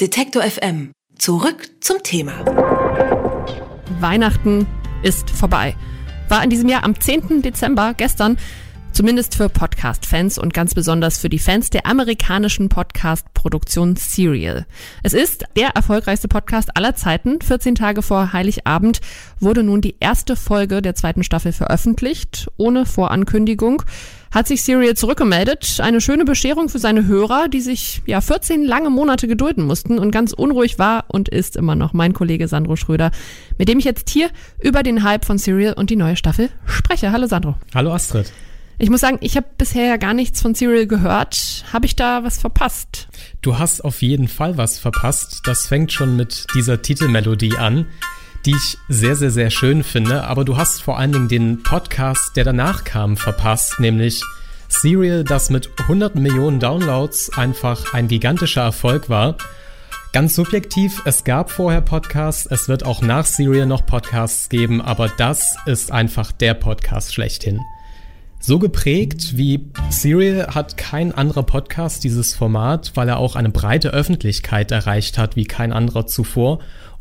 Detektor FM. Zurück zum Thema. Weihnachten ist vorbei. War in diesem Jahr am 10. Dezember, gestern, zumindest für Podcast-Fans und ganz besonders für die Fans der amerikanischen Podcast-Produktion Serial. Es ist der erfolgreichste Podcast aller Zeiten. 14 Tage vor Heiligabend wurde nun die erste Folge der zweiten Staffel veröffentlicht, ohne Vorankündigung hat sich Serial zurückgemeldet. Eine schöne Bescherung für seine Hörer, die sich ja 14 lange Monate gedulden mussten und ganz unruhig war und ist immer noch mein Kollege Sandro Schröder, mit dem ich jetzt hier über den Hype von Serial und die neue Staffel spreche. Hallo Sandro. Hallo Astrid. Ich muss sagen, ich habe bisher ja gar nichts von Serial gehört. Habe ich da was verpasst? Du hast auf jeden Fall was verpasst. Das fängt schon mit dieser Titelmelodie an die ich sehr, sehr, sehr schön finde. Aber du hast vor allen Dingen den Podcast, der danach kam, verpasst, nämlich Serial, das mit 100 Millionen Downloads einfach ein gigantischer Erfolg war. Ganz subjektiv, es gab vorher Podcasts, es wird auch nach Serial noch Podcasts geben, aber das ist einfach der Podcast schlechthin. So geprägt wie Serial hat kein anderer Podcast dieses Format, weil er auch eine breite Öffentlichkeit erreicht hat wie kein anderer zuvor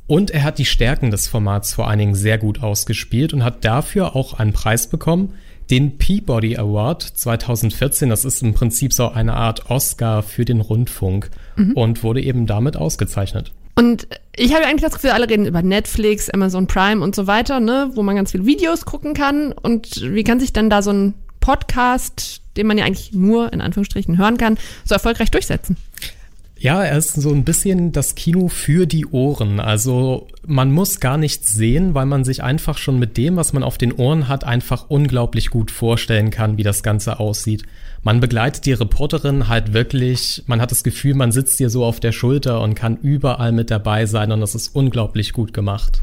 und er hat die Stärken des Formats vor allen Dingen sehr gut ausgespielt und hat dafür auch einen Preis bekommen, den Peabody Award 2014. Das ist im Prinzip so eine Art Oscar für den Rundfunk mhm. und wurde eben damit ausgezeichnet. Und ich habe eigentlich das Gefühl, alle reden über Netflix, Amazon Prime und so weiter, ne, wo man ganz viele Videos gucken kann. Und wie kann sich dann da so ein Podcast, den man ja eigentlich nur in Anführungsstrichen hören kann, so erfolgreich durchsetzen? Ja, er ist so ein bisschen das Kino für die Ohren. Also man muss gar nichts sehen, weil man sich einfach schon mit dem, was man auf den Ohren hat, einfach unglaublich gut vorstellen kann, wie das Ganze aussieht. Man begleitet die Reporterin halt wirklich, man hat das Gefühl, man sitzt ihr so auf der Schulter und kann überall mit dabei sein und das ist unglaublich gut gemacht.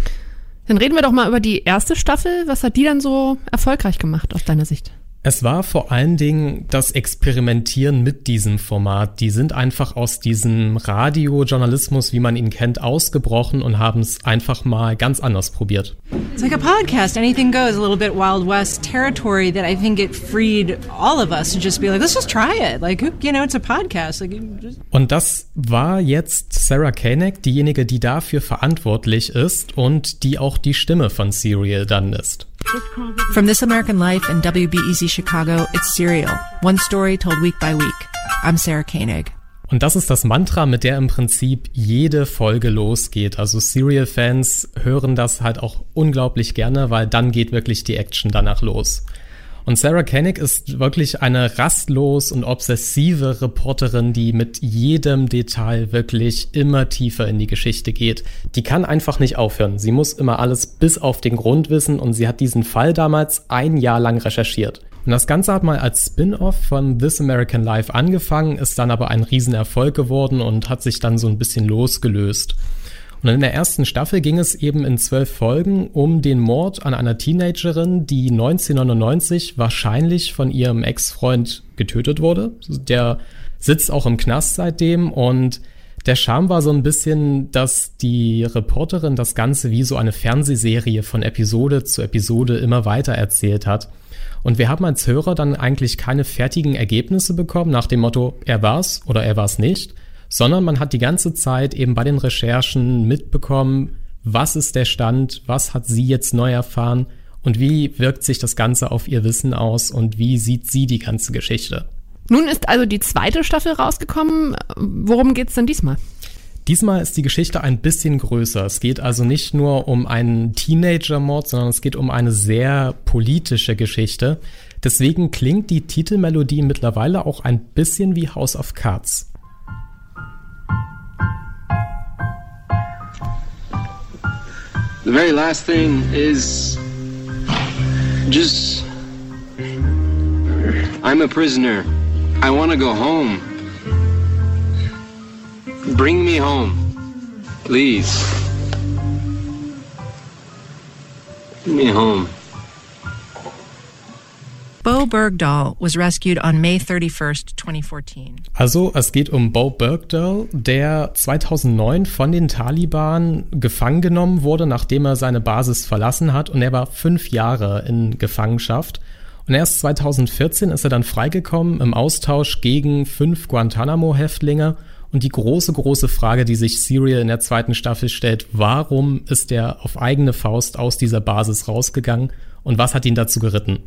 Dann reden wir doch mal über die erste Staffel. Was hat die dann so erfolgreich gemacht aus deiner Sicht? Es war vor allen Dingen das Experimentieren mit diesem Format. Die sind einfach aus diesem Radiojournalismus, wie man ihn kennt, ausgebrochen und haben es einfach mal ganz anders probiert. It's like a podcast, anything goes, a little bit Wild West territory that I think it freed all of us to just be like, let's just try it. Like, you know, it's a podcast. Like, und das war jetzt Sarah Koenig, diejenige, die dafür verantwortlich ist und die auch die Stimme von Serial dann ist. From This American Life and WBEZ Chicago, it's Serial. One story told week by week. I'm Sarah Koenig. Und das ist das Mantra, mit der im Prinzip jede Folge losgeht. Also Serial-Fans hören das halt auch unglaublich gerne, weil dann geht wirklich die Action danach los. Und Sarah Koenig ist wirklich eine rastlos und obsessive Reporterin, die mit jedem Detail wirklich immer tiefer in die Geschichte geht. Die kann einfach nicht aufhören. Sie muss immer alles bis auf den Grund wissen und sie hat diesen Fall damals ein Jahr lang recherchiert. Und das Ganze hat mal als Spin-off von This American Life angefangen, ist dann aber ein Riesenerfolg geworden und hat sich dann so ein bisschen losgelöst. Und in der ersten Staffel ging es eben in zwölf Folgen um den Mord an einer Teenagerin, die 1999 wahrscheinlich von ihrem Ex-Freund getötet wurde. Der sitzt auch im Knast seitdem und der Charme war so ein bisschen, dass die Reporterin das Ganze wie so eine Fernsehserie von Episode zu Episode immer weiter erzählt hat. Und wir haben als Hörer dann eigentlich keine fertigen Ergebnisse bekommen nach dem Motto, er war's oder er war's nicht, sondern man hat die ganze Zeit eben bei den Recherchen mitbekommen, was ist der Stand, was hat sie jetzt neu erfahren und wie wirkt sich das Ganze auf ihr Wissen aus und wie sieht sie die ganze Geschichte. Nun ist also die zweite Staffel rausgekommen. Worum geht's denn diesmal? Diesmal ist die Geschichte ein bisschen größer. Es geht also nicht nur um einen Teenager-Mord, sondern es geht um eine sehr politische Geschichte. Deswegen klingt die Titelmelodie mittlerweile auch ein bisschen wie House of Cards. The very last thing is just. I'm a prisoner. I want to go home. Bring me home. Please. Bring me home. Bo Bergdahl was rescued on May 31st, 2014. Also, es geht um Bo Bergdahl, der 2009 von den Taliban gefangen genommen wurde, nachdem er seine Basis verlassen hat und er war fünf Jahre in Gefangenschaft. Und erst 2014 ist er dann freigekommen im Austausch gegen fünf Guantanamo-Häftlinge Und die große, große Frage, die sich Serial in der zweiten Staffel stellt, warum ist er auf eigene Faust aus dieser Basis rausgegangen und was hat ihn dazu geritten?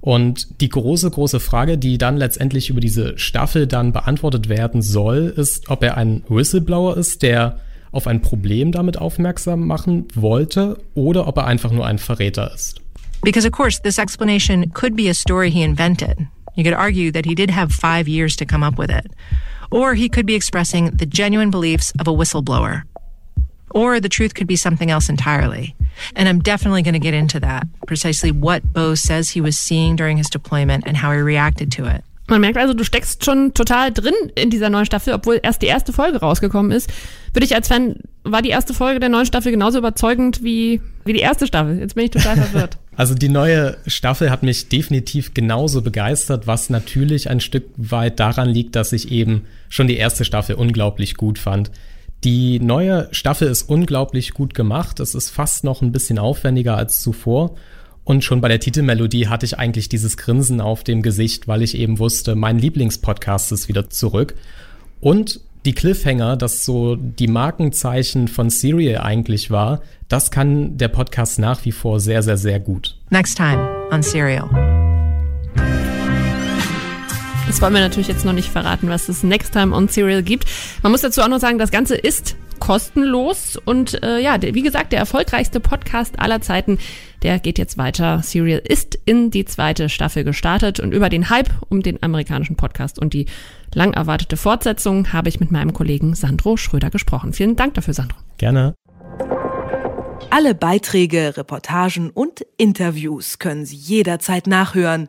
Und die große, große Frage, die dann letztendlich über diese Staffel dann beantwortet werden soll, ist, ob er ein Whistleblower ist, der auf ein Problem damit aufmerksam machen wollte oder ob er einfach nur ein Verräter ist. Because of course this explanation could be a story he invented. You could argue that he did have five years to come up with it. Or he could be expressing the genuine beliefs of a whistleblower. Or the truth could be something else entirely. And I'm definitely going to get into that, precisely what Bose says he was seeing during his deployment and how he reacted to it. Man merkt also, du steckst schon total drin in dieser neuen Staffel, obwohl erst die erste Folge rausgekommen ist. Würde ich als Fan, war die erste Folge der neuen Staffel genauso überzeugend wie, wie die erste Staffel? Jetzt bin ich total verwirrt. Also die neue Staffel hat mich definitiv genauso begeistert, was natürlich ein Stück weit daran liegt, dass ich eben schon die erste Staffel unglaublich gut fand. Die neue Staffel ist unglaublich gut gemacht. Es ist fast noch ein bisschen aufwendiger als zuvor. Und schon bei der Titelmelodie hatte ich eigentlich dieses Grinsen auf dem Gesicht, weil ich eben wusste, mein Lieblingspodcast ist wieder zurück. Und die Cliffhanger, das so die Markenzeichen von Serial eigentlich war, das kann der Podcast nach wie vor sehr, sehr, sehr gut. Next time on Serial. Das wollen wir natürlich jetzt noch nicht verraten, was es Next Time on Serial gibt. Man muss dazu auch noch sagen, das Ganze ist kostenlos und äh, ja, wie gesagt, der erfolgreichste Podcast aller Zeiten, der geht jetzt weiter. Serial ist in die zweite Staffel gestartet und über den Hype um den amerikanischen Podcast und die lang erwartete Fortsetzung habe ich mit meinem Kollegen Sandro Schröder gesprochen. Vielen Dank dafür, Sandro. Gerne. Alle Beiträge, Reportagen und Interviews können Sie jederzeit nachhören